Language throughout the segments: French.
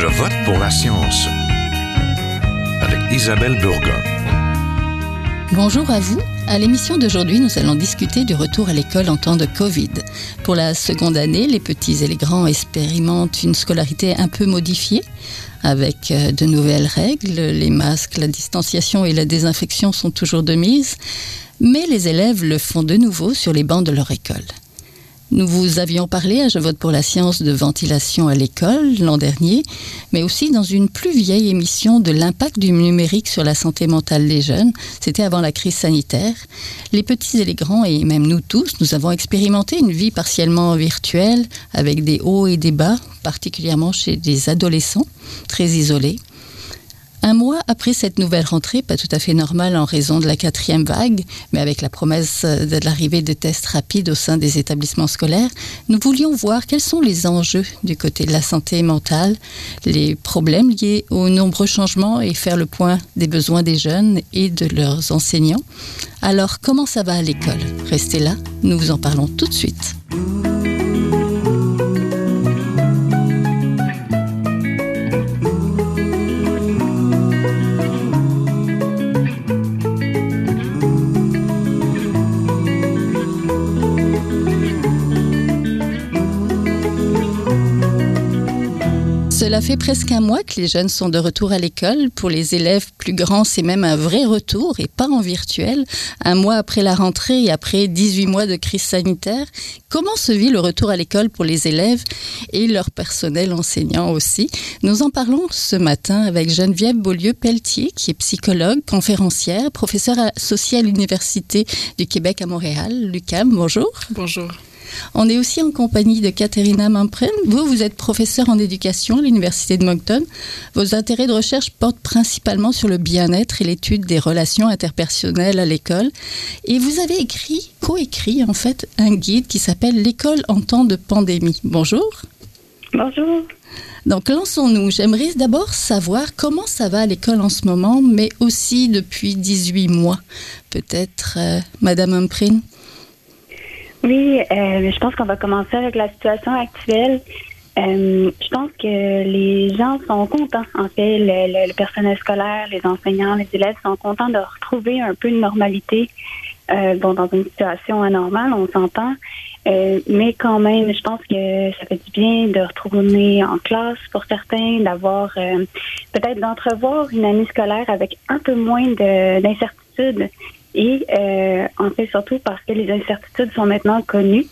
Je vote pour la science avec Isabelle Burgon. Bonjour à vous. À l'émission d'aujourd'hui, nous allons discuter du retour à l'école en temps de Covid. Pour la seconde année, les petits et les grands expérimentent une scolarité un peu modifiée, avec euh, de nouvelles règles. Les masques, la distanciation et la désinfection sont toujours de mise, mais les élèves le font de nouveau sur les bancs de leur école. Nous vous avions parlé à Je vote pour la science de ventilation à l'école l'an dernier, mais aussi dans une plus vieille émission de l'impact du numérique sur la santé mentale des jeunes. C'était avant la crise sanitaire. Les petits et les grands, et même nous tous, nous avons expérimenté une vie partiellement virtuelle avec des hauts et des bas, particulièrement chez des adolescents très isolés. Un mois après cette nouvelle rentrée, pas tout à fait normale en raison de la quatrième vague, mais avec la promesse de l'arrivée de tests rapides au sein des établissements scolaires, nous voulions voir quels sont les enjeux du côté de la santé mentale, les problèmes liés aux nombreux changements et faire le point des besoins des jeunes et de leurs enseignants. Alors, comment ça va à l'école? Restez là, nous vous en parlons tout de suite. Cela fait presque un mois que les jeunes sont de retour à l'école. Pour les élèves plus grands, c'est même un vrai retour et pas en virtuel. Un mois après la rentrée et après 18 mois de crise sanitaire, comment se vit le retour à l'école pour les élèves et leur personnel enseignant aussi? Nous en parlons ce matin avec Geneviève Beaulieu-Pelletier, qui est psychologue, conférencière, professeure associée à l'Université du Québec à Montréal, l'UQAM. Bonjour. Bonjour. On est aussi en compagnie de Katharina Mampren. Vous, vous êtes professeur en éducation à l'Université de Moncton. Vos intérêts de recherche portent principalement sur le bien-être et l'étude des relations interpersonnelles à l'école. Et vous avez écrit, coécrit en fait, un guide qui s'appelle L'école en temps de pandémie. Bonjour. Bonjour. Donc lançons-nous. J'aimerais d'abord savoir comment ça va à l'école en ce moment, mais aussi depuis 18 mois. Peut-être euh, Madame Mamprin oui, euh, je pense qu'on va commencer avec la situation actuelle. Euh, je pense que les gens sont contents. En fait, le, personnel scolaire, les enseignants, les élèves sont contents de retrouver un peu de normalité. Euh, bon, dans une situation anormale, on s'entend. Euh, mais quand même, je pense que ça fait du bien de retourner en classe pour certains, d'avoir euh, peut-être d'entrevoir une année scolaire avec un peu moins d'incertitudes et euh, en fait, surtout parce que les incertitudes sont maintenant connues.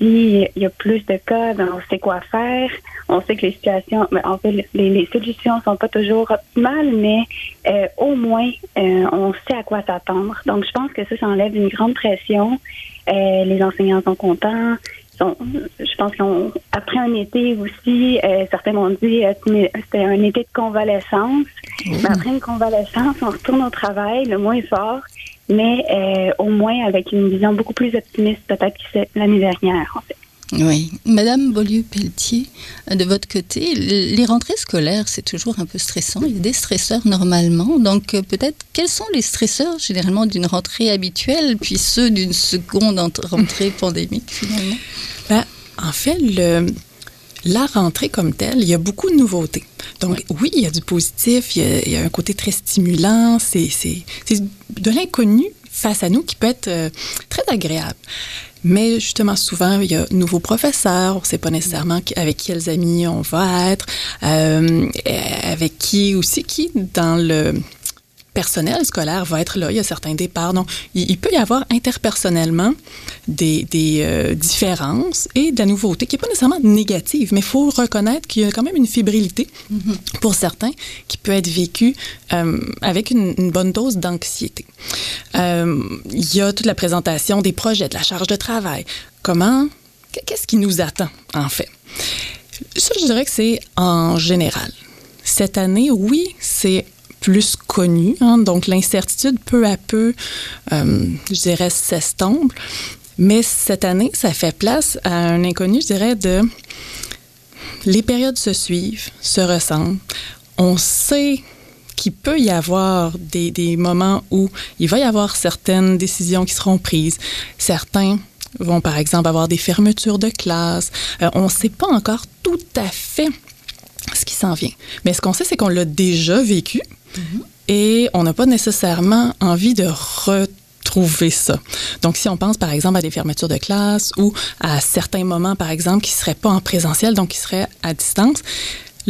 il y a plus de cas, ben, on sait quoi faire. On sait que les situations, ben, en fait, les, les, solutions sont pas toujours optimales, mais euh, au moins, euh, on sait à quoi s'attendre. Donc, je pense que ça, ça enlève une grande pression. Euh, les enseignants sont contents. Sont, je pense qu'après un été aussi, euh, certains m'ont dit euh, c'était un été de convalescence. Mais après une convalescence, on retourne au travail, le moins fort mais euh, au moins avec une vision beaucoup plus optimiste peut-être que l'année dernière, en fait. Oui. Madame Beaulieu-Pelletier, de votre côté, les rentrées scolaires, c'est toujours un peu stressant. Il y a des stresseurs normalement. Donc, euh, peut-être, quels sont les stresseurs généralement d'une rentrée habituelle, puis ceux d'une seconde rentrée pandémique finalement? Ben, en fait, le, la rentrée comme telle, il y a beaucoup de nouveautés. Donc, oui, il y a du positif, il y a, un côté très stimulant, c'est de l'inconnu face à nous qui peut être euh, très agréable. Mais justement, souvent, il y a de nouveaux professeurs, on ne sait pas nécessairement avec quels amis on va être, euh, avec qui aussi, qui dans le personnel scolaire va être là. Il y a certains départs. Donc, il, peut y avoir interpersonnellement des, des euh, différences et de la nouveauté qui n'est pas nécessairement négative, mais il faut reconnaître qu'il y a quand même une fébrilité mm-hmm. pour certains qui peut être vécue euh, avec une, une, bonne dose d'anxiété. Euh, il y a toute la présentation des projets, de la charge de travail. Comment, qu'est-ce qui nous attend en fait? Ça, je dirais que c'est en général. Cette année, oui, c'est plus connu. Hein, donc, l'incertitude, peu à peu, euh, je dirais, s'estompe. Mais cette année, ça fait place à un inconnu, je dirais, de les périodes se suivent, se ressemblent. On sait qu'il peut y avoir des, des, moments où il va y avoir certaines décisions qui seront prises. Certains vont, par exemple, avoir des fermetures de classe. Euh, on ne sait pas encore tout à fait ce qui s'en vient. Mais ce qu'on sait, c'est qu'on l'a déjà vécu et on n'a pas nécessairement envie de retrouver ça. Donc, si on pense par exemple à des fermetures de classe ou à certains moments, par exemple, qui ne seraient pas en présentiel, donc qui seraient à distance,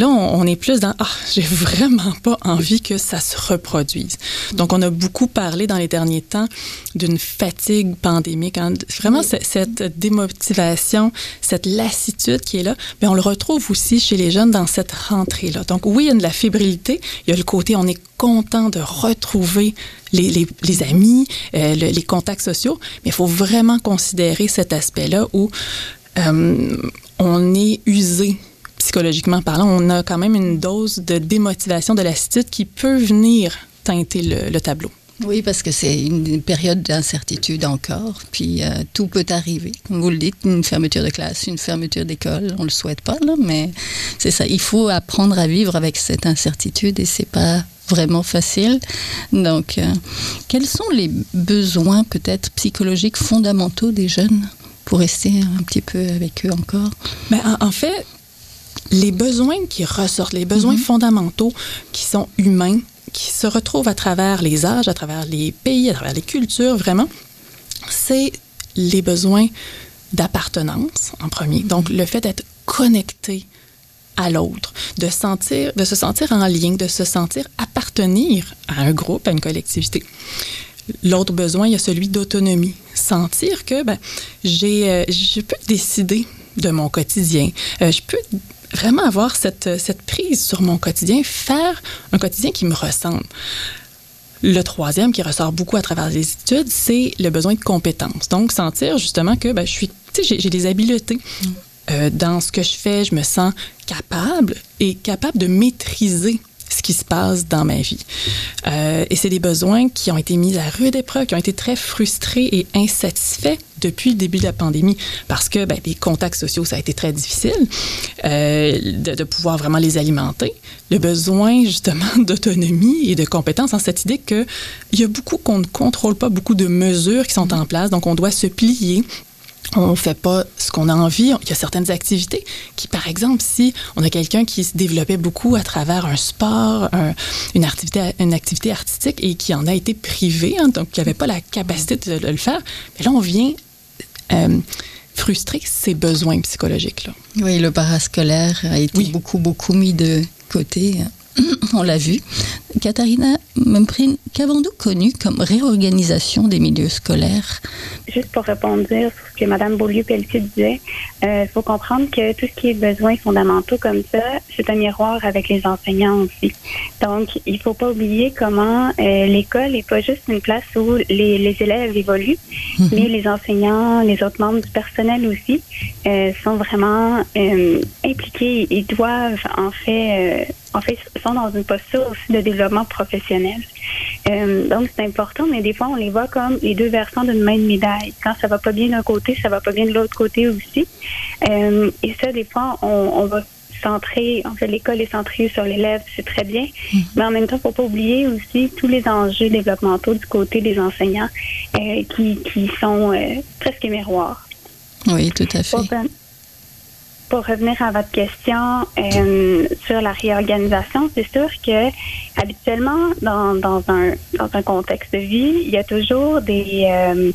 Là, on, est plus dans ah, j'ai vraiment pas envie que ça se reproduise. Donc, on a beaucoup parlé dans les derniers temps d'une fatigue pandémique, hein. vraiment cette démotivation, cette lassitude qui est là. Mais on le retrouve aussi chez les jeunes dans cette rentrée-là. Donc, oui, il y a de la fébrilité. Il y a le côté on est content de retrouver les, les, amis, euh, les contacts sociaux, mais il faut vraiment considérer cet aspect-là où euh, on est usé psychologiquement parlant, on a quand même une dose de démotivation, de lassitude qui peut venir teinter le, tableau. Oui, parce que c'est une période d'incertitude encore, puis euh, tout peut arriver. Comme vous le dites, une fermeture de classe, une fermeture d'école, on le souhaite pas, là, mais c'est ça. Il faut apprendre à vivre avec cette incertitude et c'est pas vraiment facile. Donc, euh, quels sont les besoins peut-être psychologiques fondamentaux des jeunes pour rester un petit peu avec eux encore? Ben, en fait, les besoins qui ressortent, les besoins mhm. fondamentaux qui sont humains, qui se retrouvent à travers les âges, à travers les pays, à travers les cultures, vraiment, c'est les besoins d'appartenance en premier. Donc, le fait d'être connecté à l'autre, de sentir, de se sentir en lien, de se sentir appartenir à un groupe, à une collectivité. L'autre besoin, il y a celui d'autonomie. Sentir que ben, j'ai, euh, je peux décider de mon quotidien. Euh, je peux vraiment avoir cette, cette prise sur mon quotidien, faire un quotidien qui me ressemble. Le troisième qui ressort beaucoup à travers les études, c'est le besoin de compétences. Donc, sentir justement que ben, je suis, j'ai des habiletés. Mm. Euh, dans ce que je fais, je me sens capable et capable de maîtriser qui se passe dans ma vie. Euh, et c'est des besoins qui ont été mis à rude épreuve, qui ont été très frustrés et insatisfaits depuis le début de la pandémie parce que ben, les contacts sociaux, ça a été très difficile euh, de, de, pouvoir vraiment les alimenter. Le besoin justement d'autonomie et de compétences en cette idée qu'il y a beaucoup qu'on ne contrôle pas, beaucoup de mesures qui sont en place, donc on doit se plier on ne fait pas ce qu'on a envie. Il y a certaines activités qui, par exemple, si on a quelqu'un qui se développait beaucoup à travers un sport, une, activité, une activité artistique et qui en a été privé, hein, donc qui n'avait pas la capacité de, le faire, mais là, on vient euh, frustrer ses besoins psychologiques. Là. Oui, le parascolaire a été beaucoup, beaucoup mis de côté. On l'a vu. Katharina Memprin, qu'avons-nous connu comme réorganisation des milieux scolaires? Juste pour répondre sur ce que Mme Beaulieu-Pelletier disait, il euh, faut comprendre que tout ce qui est besoins fondamentaux comme ça, c'est un miroir avec les enseignants aussi. Donc, il ne faut pas oublier comment euh, l'école n'est pas juste une place où les, les élèves évoluent, mhm. mais les enseignants, les autres membres du personnel aussi euh, sont vraiment impliqués et doivent en fait en fait, sont dans une posture aussi de développement professionnel. Euh, donc, c'est important, mais des fois, on les voit comme les deux versants d'une même médaille. Quand ça va pas bien d'un côté, ça va pas bien de l'autre côté aussi. Euh, et ça, des fois, on, on va centrer, en fait, l'école est centrée sur l'élève, c'est très bien. Mm-hmm. Mais en même temps, faut pas oublier aussi tous les enjeux développementaux du côté des enseignants euh, qui, qui sont presque miroirs. Oui, tout à fait pour revenir à votre question euh, sur la réorganisation, c'est sûr que habituellement, dans, dans, un, dans un contexte de vie, il y a toujours des, euh,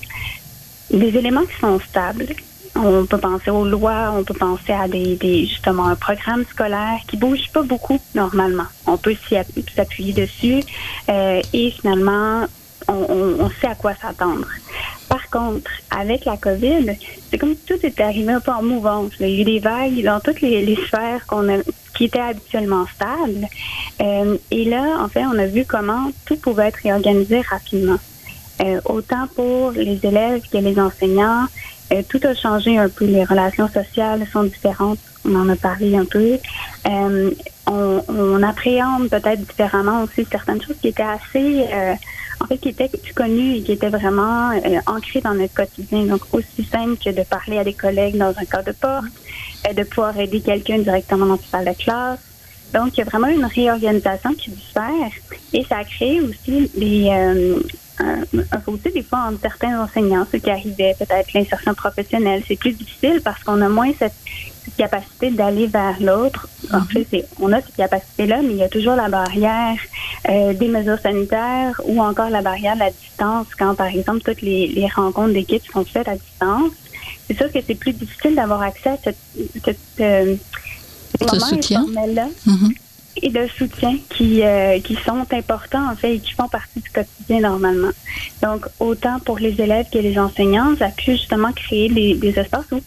des éléments qui sont stables. On peut penser aux lois, on peut penser à des, des justement un programme scolaire qui bouge pas beaucoup normalement. On peut s'appuyer dessus euh, et finalement on, on, sait à quoi s'attendre. Par contre, avec la COVID, c'est comme si tout était arrivé un peu en mouvance. Il y a eu des vagues dans toutes les, sphères qu'on a, qui étaient habituellement stables. Euh, et là, en fait, on a vu comment tout pouvait être réorganisé rapidement. Euh, autant pour les élèves que les enseignants, euh, tout a changé un peu. Les relations sociales sont différentes. On en a parlé un peu. Euh, on, on, appréhende peut-être différemment aussi certaines choses qui étaient assez qui était connu et qui était vraiment euh, ancré dans notre quotidien. Donc, aussi simple que de parler à des collègues dans un cas de porte, euh, de pouvoir aider quelqu'un directement dans sa salle de classe. Donc, il y a vraiment une réorganisation qui faire et ça a créé aussi des, euh, un, un des fois entre certains enseignants, ceux qui arrivaient peut-être l'insertion professionnelle. C'est plus difficile parce qu'on a moins cette capacité d'aller vers l'autre. En fait, c'est, on a cette capacité-là, mais il y a toujours la barrière euh, des mesures sanitaires ou encore la barrière de la distance quand, par exemple, toutes les, les rencontres d'équipe sont faites à distance. C'est sûr que c'est plus difficile d'avoir accès à cette, cette euh, Ce soutien. là Mhm. et de soutien qui, euh, qui sont importants en fait et qui font partie du quotidien normalement. Donc autant pour les élèves que les enseignants, ça a pu justement créer des, des espaces où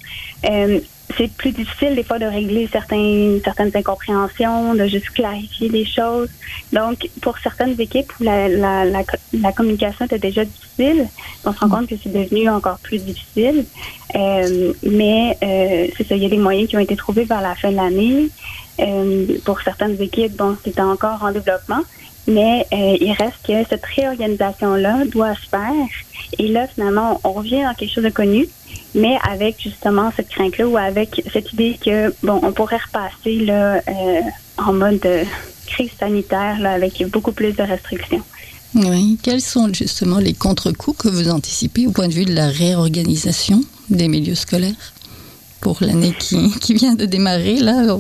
euh, c'est plus difficile des fois de régler certains, certaines incompréhensions, de juste clarifier les choses. Donc pour certaines équipes où la, la, la, la communication était déjà difficile, on se rend compte que c'est devenu encore plus difficile. Euh, mais euh, c'est ça, il y a des moyens qui ont été trouvés vers la fin de l'année. Euh, pour certaines équipes, bon, c'est encore en développement, mais euh, il reste que cette réorganisation-là doit se faire. Et là, finalement, on revient dans quelque chose de connu, mais avec justement cette crainte-là ou avec cette idée que, bon, on pourrait repasser là, euh, en mode euh, crise sanitaire là, avec beaucoup plus de restrictions. Oui. Quels sont justement les contre-coups que vous anticipez au point de vue de la réorganisation des milieux scolaires pour l'année qui, qui vient de démarrer là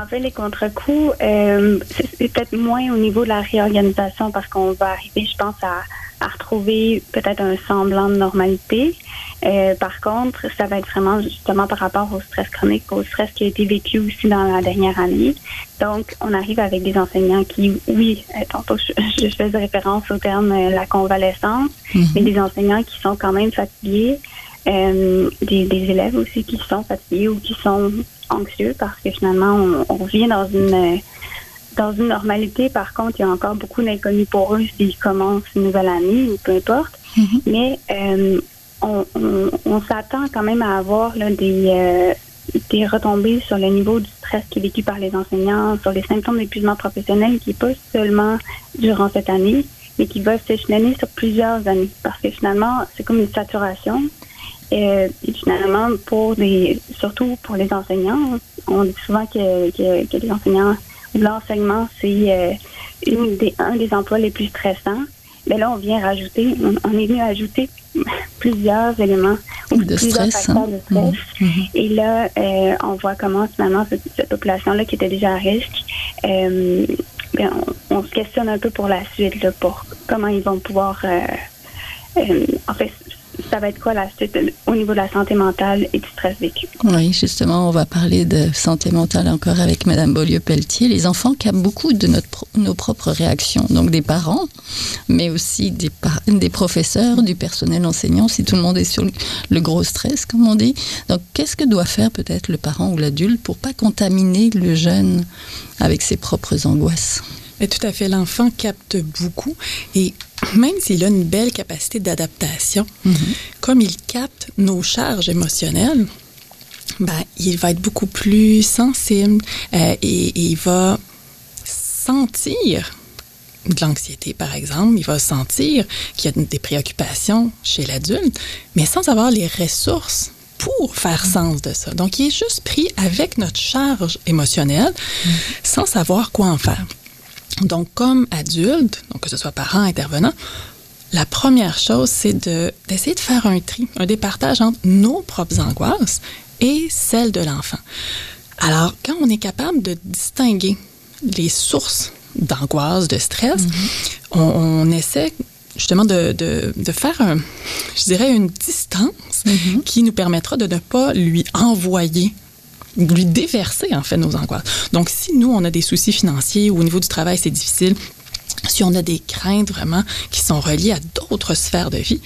En fait, les contre-coups, euh, c'est peut-être moins au niveau de la réorganisation parce qu'on va arriver, je pense, à, à retrouver peut-être un semblant de normalité. Euh, par contre, ça va être vraiment justement par rapport au stress chronique, au stress qui a été vécu aussi dans la dernière année. Donc, on arrive avec des enseignants qui, oui, euh, tantôt je, je faisais référence au terme euh, la convalescence, Mhm. mais des enseignants qui sont quand même fatigués, euh, des, des élèves aussi qui sont fatigués ou qui sont anxieux parce que finalement, on, on revient dans une euh, dans une normalité. Par contre, il y a encore beaucoup d'inconnus pour eux s'ils commencent une nouvelle année ou peu importe. Mhm. Mais euh, on, on, on s'attend quand même à avoir là, des, euh, des retombées sur le niveau du stress qui est vécu par les enseignants, sur les symptômes d'épuisement professionnel qui n'est pas seulement durant cette année, mais qui va s'échelonner sur plusieurs années. Parce que finalement, c'est comme une saturation. Euh, et finalement, pour des, surtout pour les enseignants, on dit souvent que, que, que les enseignants l'enseignement, c'est euh, une des, un des emplois les plus stressants. Mais là, on vient rajouter, on, est venu ajouter plusieurs éléments ou De plusieurs stress, facteurs hein? de stress. Mhm. Et là, euh, on voit comment finalement cette, cette population-là qui était déjà à risque, euh, ben, on, on se questionne un peu pour la suite, là, pour comment ils vont pouvoir. euh, euh, en fait, ça va être quoi la suite au niveau de la santé mentale et du stress vécu? Oui, justement, on va parler de santé mentale encore avec Madame Beaulieu-Pelletier. Les enfants captent beaucoup de nos propres réactions, donc des parents, mais aussi des professeurs, du personnel enseignant, si tout le monde est sur le, le gros stress, comme on dit. Donc, qu'est-ce que doit faire peut-être le parent ou l'adulte pour pas contaminer le jeune avec ses propres angoisses? Mais tout à fait, l'enfant capte beaucoup et même s'il a une belle capacité d'adaptation, comme il capte nos charges émotionnelles, ben, il va être beaucoup plus sensible euh, et, et il va sentir de l'anxiété, par exemple. Il va sentir qu'il y a des préoccupations chez l'adulte, mais sans avoir les ressources pour faire sens de ça. Donc, il est juste pris avec notre charge émotionnelle sans savoir quoi en faire. Donc, comme adulte, donc que ce soit parent, intervenant, la première chose, c'est de, d'essayer de faire un tri, un départage entre nos propres angoisses et celles de l'enfant. Alors, quand on est capable de distinguer les sources d'angoisse, de stress, on, on essaie justement de, de, de faire, un, je dirais, une distance qui nous permettra de ne pas lui envoyer lui déverser en fait nos angoisses. Donc si nous on a des soucis financiers ou au niveau du travail c'est difficile, si on a des craintes vraiment qui sont reliées à d'autres sphères de vie,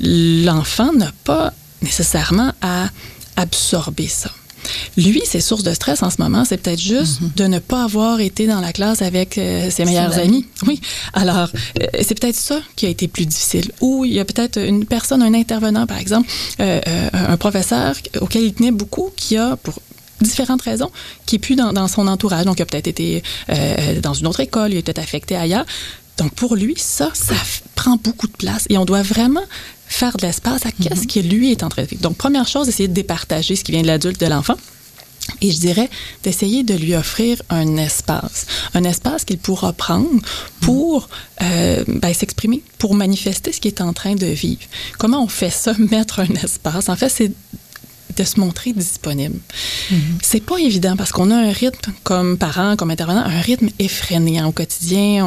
l'enfant n'a pas nécessairement à absorber ça. Lui, ses sources de stress en ce moment, c'est peut-être juste de ne pas avoir été dans la classe avec euh, ses meilleurs amis. Oui. Alors, euh, c'est peut-être ça qui a été plus difficile. Ou il y a peut-être une personne, un intervenant, par exemple, euh, un professeur auquel il tenait beaucoup, qui a, pour différentes raisons, qui est plus dans, dans son entourage. Donc, il a peut-être été euh, dans une autre école, il est peut-être affecté ailleurs. Donc, pour lui, ça, ça prend beaucoup de place. Et on doit vraiment faire de l'espace à qu'est-ce que lui est en train de vivre. Donc, première chose, essayer de départager ce qui vient de l'adulte, de l'enfant. Et je dirais d'essayer de lui offrir un espace, un espace qu'il pourra prendre pour euh, ben, s'exprimer, pour manifester ce qu'il est en train de vivre. Comment on fait ça, mettre un espace? En fait, c'est de se montrer disponible. Mm-hmm. C'est pas évident parce qu'on a un rythme comme parent, comme intervenant, un rythme effréné au quotidien.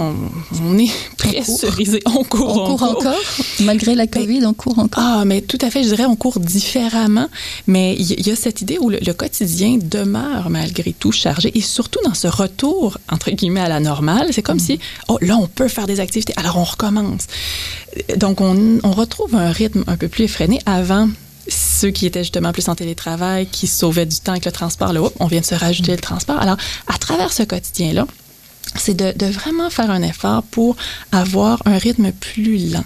On, est pressurisé. On court. On court, encore, malgré la COVID, on court encore? Ah, mais tout à fait. Je dirais, on court différemment. Mais il y, a cette idée où le, quotidien demeure malgré tout chargé et surtout dans ce retour entre guillemets à la normale, c'est comme mm. si oh là on peut faire des activités, alors on recommence. Donc on, on retrouve un rythme un peu plus effréné avant ceux qui étaient justement plus en télétravail, qui sauvaient du temps avec le transport, là, on vient de se rajouter le transport. Alors, à travers ce quotidien-là, c'est de, vraiment faire un effort pour avoir un rythme plus lent,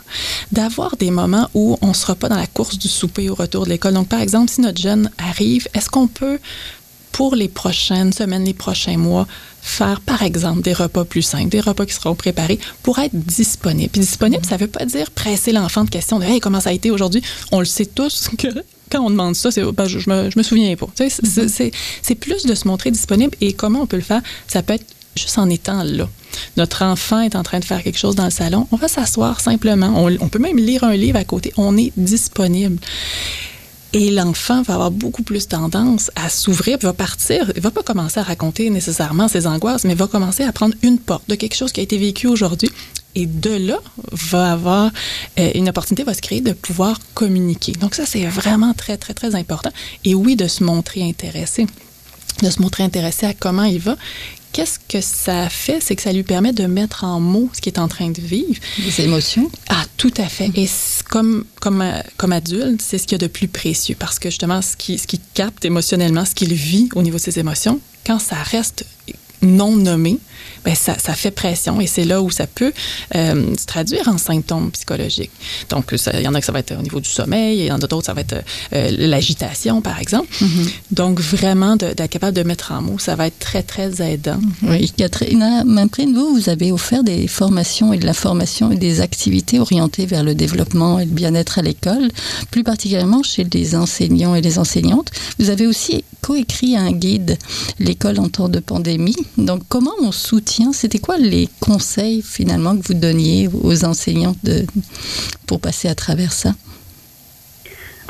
d'avoir des moments où on ne sera pas dans la course du souper au retour de l'école. Donc, par exemple, si notre jeune arrive, est-ce qu'on peut, pour les prochaines semaines, les prochains mois, faire, par exemple, des repas plus simples, des repas qui seront préparés pour être disponibles. Puis disponible, ça ne veut pas dire presser l'enfant de questions de comment ça a été aujourd'hui? On le sait tous que quand on demande ça, je, je me souviens pas. C'est plus de se montrer disponible et comment on peut le faire. Ça peut être juste en étant là. Notre enfant est en train de faire quelque chose dans le salon, on va s'asseoir simplement. On, peut même lire un livre à côté. On est disponible. Et l'enfant va avoir beaucoup plus tendance à s'ouvrir, va partir, il va pas commencer à raconter nécessairement ses angoisses, mais va commencer à prendre une porte de quelque chose qui a été vécu aujourd'hui. Et de là, va avoir euh, une opportunité, va se créer de pouvoir communiquer. Donc ça, c'est vraiment très, très, très important. Et oui, de se montrer intéressé de se montrer intéressé à comment il va qu'est-ce que ça fait? C'est que ça lui permet de mettre en mots ce qu'il est en train de vivre. Des émotions. Ah, tout à fait. Et comme, comme, comme adulte, c'est ce qu'il y a de plus précieux parce que justement, ce qui, ce qui capte émotionnellement, ce qu'il vit au niveau de ses émotions, quand ça reste non nommé, ben ça, ça, fait pression et c'est là où ça peut euh, se traduire en symptômes psychologiques. Donc, il y en a que ça va être au niveau du sommeil, il y en a d'autres, ça va être euh, l'agitation, par exemple. Mm-hmm. Donc, vraiment, d'être capable de mettre en mots, ça va être très, très aidant. Oui, Catherine Mamprine, vous, vous avez offert des formations et de la formation et des activités orientées vers le développement et le bien-être à l'école, plus particulièrement chez les enseignants et les enseignantes. Vous avez aussi coécrit un guide, L'école en temps de pandémie. Donc, comment on soutient? C'était quoi les conseils finalement que vous donniez aux enseignants pour passer à travers ça?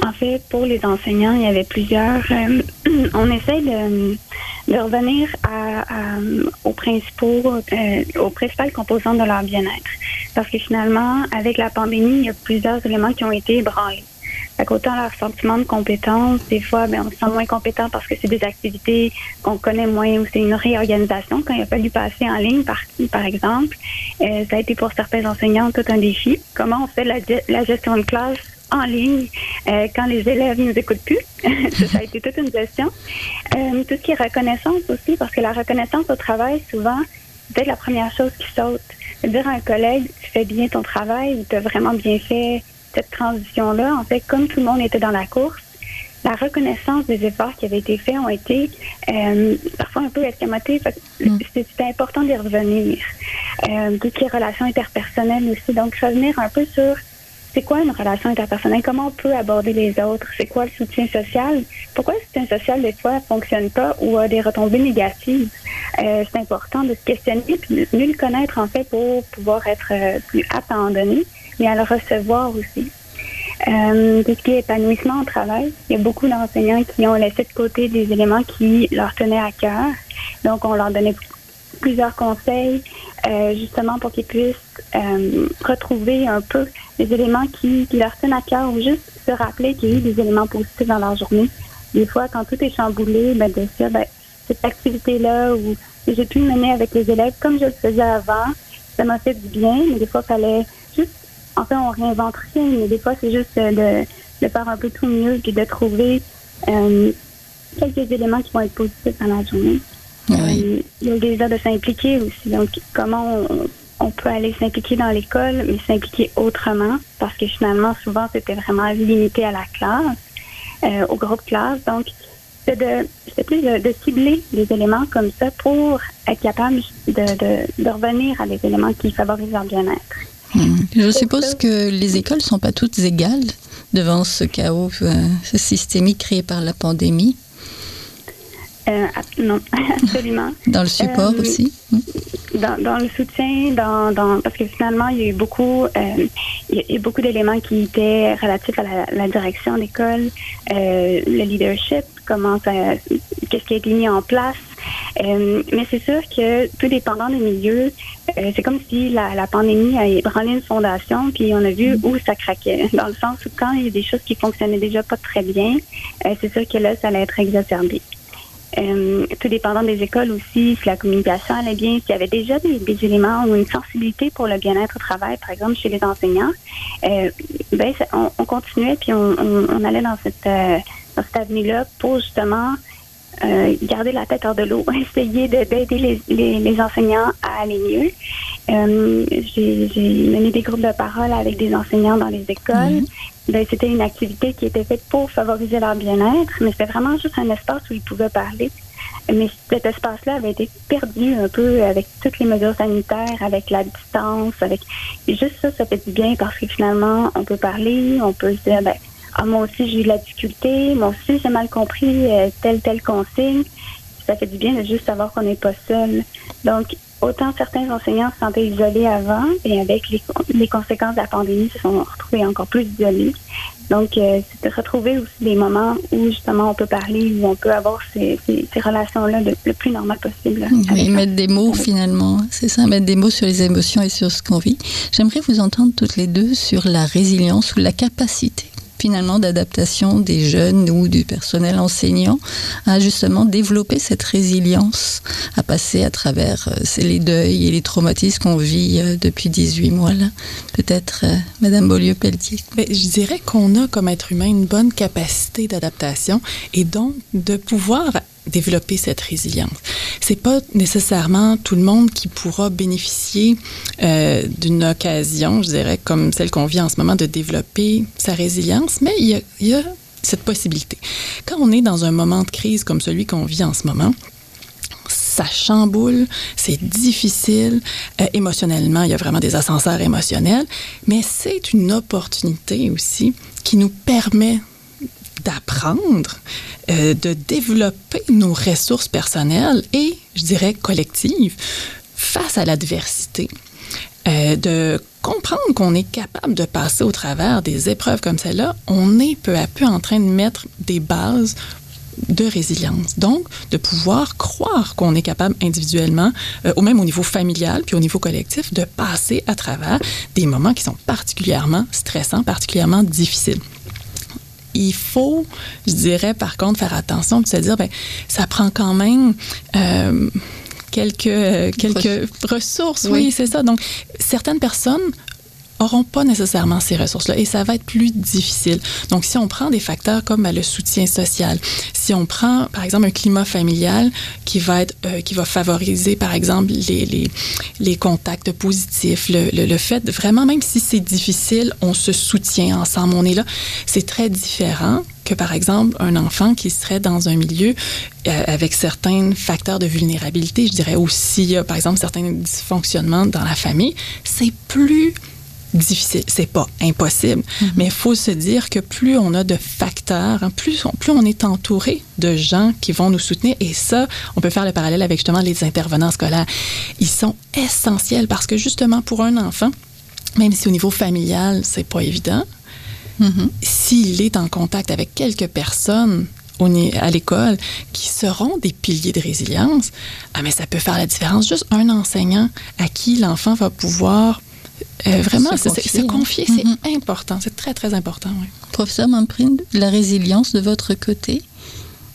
En fait, pour les enseignants, il y avait plusieurs. Euh, on essaie de, revenir aux principaux, euh, aux principales composantes de leur bien-être, parce que finalement, avec la pandémie, il y a plusieurs éléments qui ont été ébranlés. Fait autant leur sentiment de compétence, des fois, ben, on se sent moins compétent parce que c'est des activités qu'on connaît moins ou c'est une réorganisation quand il a fallu passer en ligne, par, par exemple. Euh, ça a été pour certains enseignants tout un défi. Comment on fait la, gestion de classe en ligne euh, quand les élèves ne nous écoutent plus? ça, a été toute une gestion. Euh, tout ce qui est reconnaissance aussi, parce que la reconnaissance au travail, souvent, c'est peut-être la première chose qui saute. Dire à un collègue, tu fais bien ton travail tu as vraiment bien fait cette transition-là, en fait, comme tout le monde était dans la course, la reconnaissance des efforts qui avaient été faits ont été euh, parfois un peu escamotés. Mm. C'était important d'y revenir. Euh, toutes les relations interpersonnelles aussi. Donc, revenir un peu sur c'est quoi une relation interpersonnelle, comment on peut aborder les autres, c'est quoi le soutien social, pourquoi le soutien social des fois fonctionne pas ou a des retombées négatives? Euh, c'est important de se questionner et mieux le connaître en fait pour pouvoir être euh, plus donner mais à le recevoir aussi. Euh, tout ce qui est épanouissement au travail, il y a beaucoup d'enseignants qui ont laissé de côté des éléments qui leur tenaient à cœur. Donc, on leur donnait plusieurs conseils, euh, justement pour qu'ils puissent euh, retrouver un peu les éléments qui, qui leur tiennent à cœur ou juste se rappeler qu'il y a eu des éléments positifs dans leur journée. Des fois, quand tout est chamboulé, ben, de dire, ben, cette activité-là où j'ai pu mener avec les élèves comme je le faisais avant, ça m'a fait du bien, mais des fois, il fallait en fait, on réinvente rien, mais des fois, c'est juste de, de, faire un peu tout mieux et de trouver euh, quelques éléments qui vont être positifs dans la journée. Euh, il y a déjà de s'impliquer aussi. Donc, comment on, peut aller s'impliquer dans l'école, mais s'impliquer autrement, parce que finalement, souvent, c'était vraiment limité à la classe, euh, au groupe classe. Donc, c'est de, plus de, cibler des éléments comme ça pour être capable de, de, de revenir à des éléments qui favorisent leur bien-être. Hmm. Je suppose que les écoles ne sont pas toutes égales devant ce chaos euh, systémique créé par la pandémie. Euh, non, absolument. dans le support Euh, aussi. Dans, dans le soutien, dans, dans, parce que finalement, il y a eu beaucoup, euh, il y a- beaucoup d'éléments qui étaient relatifs à la, la direction d'école, le leadership, comment ça, qu'est-ce qui a été mis en place. Euh, mais c'est sûr que tout dépendant des milieux, euh, c'est comme si la, pandémie a ébranlé une fondation, puis on a vu où ça craquait. Dans le sens où quand il y a des choses qui fonctionnaient déjà pas très bien, euh, c'est sûr que là, ça allait être exacerbé. Tout dépendant des écoles aussi, si la communication allait bien, s'il y avait déjà des, éléments ou une sensibilité pour le bien-être au travail, par exemple chez les enseignants, ben on, on continuait puis on allait dans cette dans cette avenue-là pour justement euh, garder la tête hors de l'eau, essayer de- d'aider les, les, les enseignants à aller mieux. Euh, J'ai mené des groupes de parole avec des enseignants dans les écoles. Ben, c'était une activité qui était faite pour favoriser leur bien-être, mais c'était vraiment juste un espace où ils pouvaient parler. Mais cet espace-là avait été perdu un peu avec toutes les mesures sanitaires, avec la distance, avec et juste ça, ça fait du bien parce que finalement, on peut parler, on peut se dire, ben, ah, moi aussi j'ai eu de la difficulté, moi aussi j'ai mal compris euh, telle telle consigne. Ça fait du bien de juste savoir qu'on n'est pas seul. Donc, autant certains enseignants se sentaient isolés avant et avec les, les conséquences de la pandémie, se sont retrouvés encore plus isolés. Donc, euh, c'est de retrouver aussi des moments où justement on peut parler, où on peut avoir ces, ces, ces relations-là le, plus normal possible. Oui, mettre des mots finalement, c'est ça, mettre des mots sur les émotions et sur ce qu'on vit. J'aimerais vous entendre toutes les deux sur la résilience ou la capacité finalement d'adaptation des jeunes ou du personnel enseignant à justement développer cette résilience, à passer à travers euh, les deuils et les traumatismes qu'on vit euh, depuis 18 mois là. Peut-être euh, Madame Beaulieu-Pelletier. Je dirais qu'on a comme être humain une bonne capacité d'adaptation et donc de pouvoir développer cette résilience. C'est pas nécessairement tout le monde qui pourra bénéficier euh, d'une occasion, je dirais, comme celle qu'on vit en ce moment, de développer sa résilience, mais il y a, cette possibilité. Quand on est dans un moment de crise comme celui qu'on vit en ce moment, ça chamboule, c'est difficile. Euh, émotionnellement, il y a vraiment des ascenseurs émotionnels, mais c'est une opportunité aussi qui nous permet d'apprendre, euh, de développer nos ressources personnelles et, je dirais, collectives face à l'adversité. Euh, de comprendre qu'on est capable de passer au travers des épreuves comme celle-là, on est peu à peu en train de mettre des bases de résilience. Donc, de pouvoir croire qu'on est capable individuellement, euh, ou même au niveau familial, puis au niveau collectif, de passer à travers des moments qui sont particulièrement stressants, particulièrement difficiles. Il faut, je dirais, par contre, faire attention de se dire, ben, ça prend quand même euh, quelques, quelques ressources. Oui, Oui. c'est ça. Donc, certaines personnes auront pas nécessairement ces ressources-là et ça va être plus difficile. Donc, si on prend des facteurs comme ben, le soutien social, si on prend, par exemple, un climat familial qui va être, euh, qui va favoriser, par exemple, les, les, contacts positifs, le, le, fait vraiment, même si c'est difficile, on se soutient ensemble, on est là, c'est très différent que, par exemple, un enfant qui serait dans un milieu euh, avec certains facteurs de vulnérabilité, je dirais aussi, par exemple, certains dysfonctionnements dans la famille, c'est plus difficile. C'est pas impossible, mais il faut se dire que plus on a de facteurs, hein, plus, on, plus on est entouré de gens qui vont nous soutenir. Et ça, on peut faire le parallèle avec justement les intervenants scolaires. Ils sont essentiels parce que justement pour un enfant, même si au niveau familial, c'est pas évident, Mhm. s'il est en contact avec quelques personnes à l'école qui seront des piliers de résilience, ah, mais ça peut faire la différence. Juste un enseignant à qui l'enfant va pouvoir euh, vraiment Se se, confier, se hein. confier, c'est important, c'est très, très important. oui. Professeur Mamprine, la résilience de votre côté,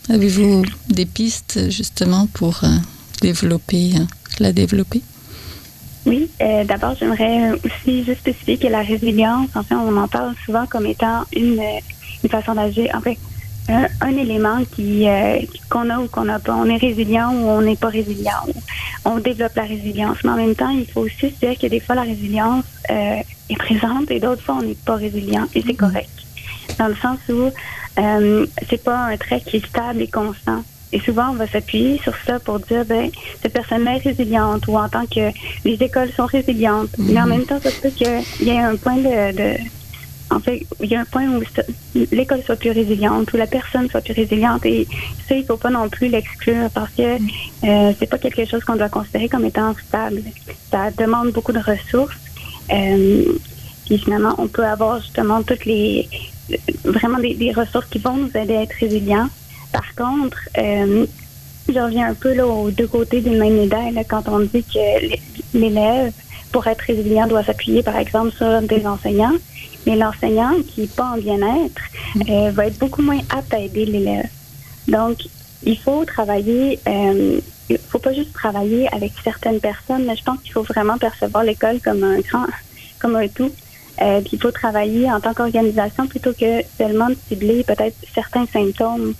avez-vous des pistes justement pour euh, développer, euh, la développer? Oui, euh, d'abord, j'aimerais aussi juste spécifier que la résilience, en fait, on en parle souvent comme étant une, une façon d'agir. En fait, un, un élément qui euh, qu'on a ou qu'on n'a pas. On est résilient ou on n'est pas résilient. On développe la résilience. Mais en même temps, il faut aussi se dire que des fois, la résilience euh, est présente et d'autres fois, on n'est pas résilient. Et c'est correct. Dans le sens où euh, c'est pas un trait qui est stable et constant. Et souvent, on va s'appuyer sur ça pour dire, ben, cette personne-là est résiliente ou en tant que les écoles sont résilientes. Mais en même temps, ça peut qu'il y ait un point de, de en fait, il y a un point où l'école soit plus résiliente, où la personne soit plus résiliente. Et ça, il ne faut pas non plus l'exclure parce que mm. euh, c'est pas quelque chose qu'on doit considérer comme étant stable. Ça demande beaucoup de ressources. Euh, puis finalement, on peut avoir justement toutes les vraiment des, ressources qui vont nous aider à être résilients. Par contre, euh, je reviens un peu là, aux deux côtés d'une même médaille quand on dit que l'élève, pour être résilient, doit s'appuyer par exemple sur des enseignants. Mais l'enseignant qui n'est pas en bien-être mm. euh, va être beaucoup moins apte à aider l'élève. Donc, il faut travailler, euh, il faut pas juste travailler avec certaines personnes, mais je pense qu'il faut vraiment percevoir l'école comme un grand, comme un tout. Euh, puis il faut travailler en tant qu'organisation plutôt que seulement de cibler peut-être certains symptômes.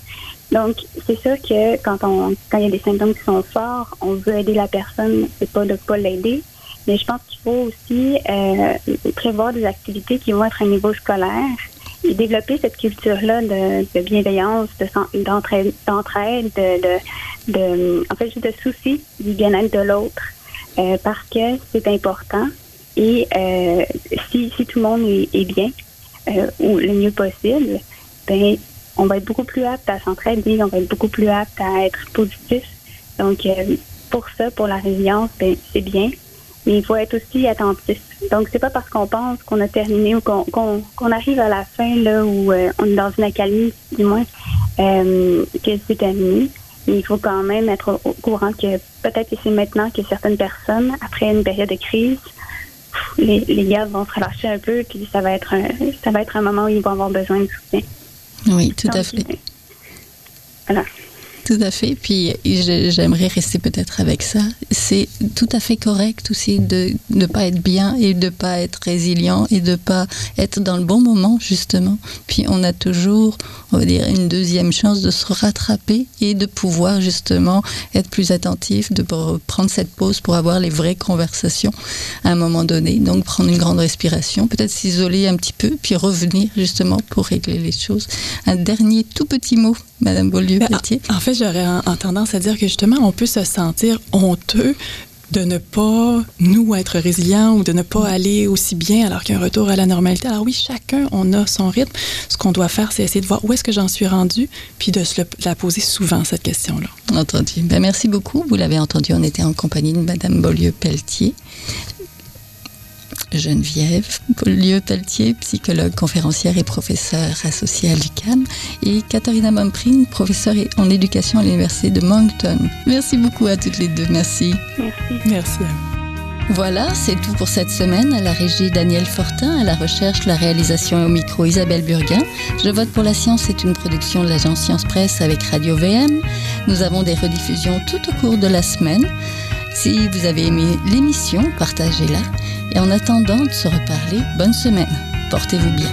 Donc, c'est sûr que quand on quand il y a des symptômes qui sont forts, on veut aider la personne, c'est pas de pas l'aider, mais je pense qu'il faut aussi euh, prévoir des activités qui vont être à niveau scolaire et développer cette culture-là de, de, bienveillance, de d'entraide, de, de, de, en fait, juste de souci du bien-être de l'autre, euh, parce que c'est important. Et euh, si, si tout le monde est, est bien euh, ou le mieux possible, ben on va être beaucoup plus apte à s'entraider, on va être beaucoup plus apte à être positif. Donc euh, pour ça, pour la résilience, ben c'est bien mais il faut être aussi attentif. Donc, c'est pas parce qu'on pense qu'on a terminé ou qu'on arrive à la fin, là, où euh, on est dans une accalmie, du moins, euh, que c'est terminé. Mais il faut quand même être au, courant que peut-être que c'est maintenant que certaines personnes, après une période de crise, les, les gars vont se relâcher un peu, puis ça va être un, ça va être un moment où ils vont avoir besoin de soutien. Oui, tout à fait. Voilà. Tout à fait. Puis j'aimerais rester peut-être avec ça. C'est tout à fait correct aussi de ne pas être bien et de ne pas être résilient et de pas être dans le bon moment, justement. Puis on a toujours, on va dire, une deuxième chance de se rattraper et de pouvoir justement être plus attentif, de prendre cette pause pour avoir les vraies conversations à un moment donné. Donc prendre une grande respiration, peut-être s'isoler un petit peu, puis revenir justement pour régler les choses. Un dernier tout petit mot, Madame Beaulieu-Petier. En fait, j'aurais en, tendance à dire que justement, on peut se sentir honteux de ne pas, nous, être résilients ou de ne pas aller aussi bien alors qu'un retour à la normalité. Alors oui, chacun, on a son rythme. Ce qu'on doit faire, c'est essayer de voir où est-ce que j'en suis rendu, puis de se la poser souvent, cette question-là. Entendu. Ben, merci beaucoup. Vous l'avez entendu, on était en compagnie de Madame Beaulieu-Pelletier. Geneviève Lieu-Pelletier, psychologue, conférencière et professeure associée à l'UCAM, et Katharina Momprin, professeure en éducation à l'Université de Moncton. Merci beaucoup à toutes les deux. Merci. Merci. Merci Voilà, c'est tout pour cette semaine. À la régie Daniel Fortin, à la recherche, la réalisation et au micro Isabelle Burguin. Je vote pour la science est une production de l'agence Science Presse avec Radio VM. Nous avons des rediffusions tout au cours de la semaine. Si vous avez aimé l'émission, partagez-la. Et en attendant de se reparler, bonne semaine. Portez-vous bien.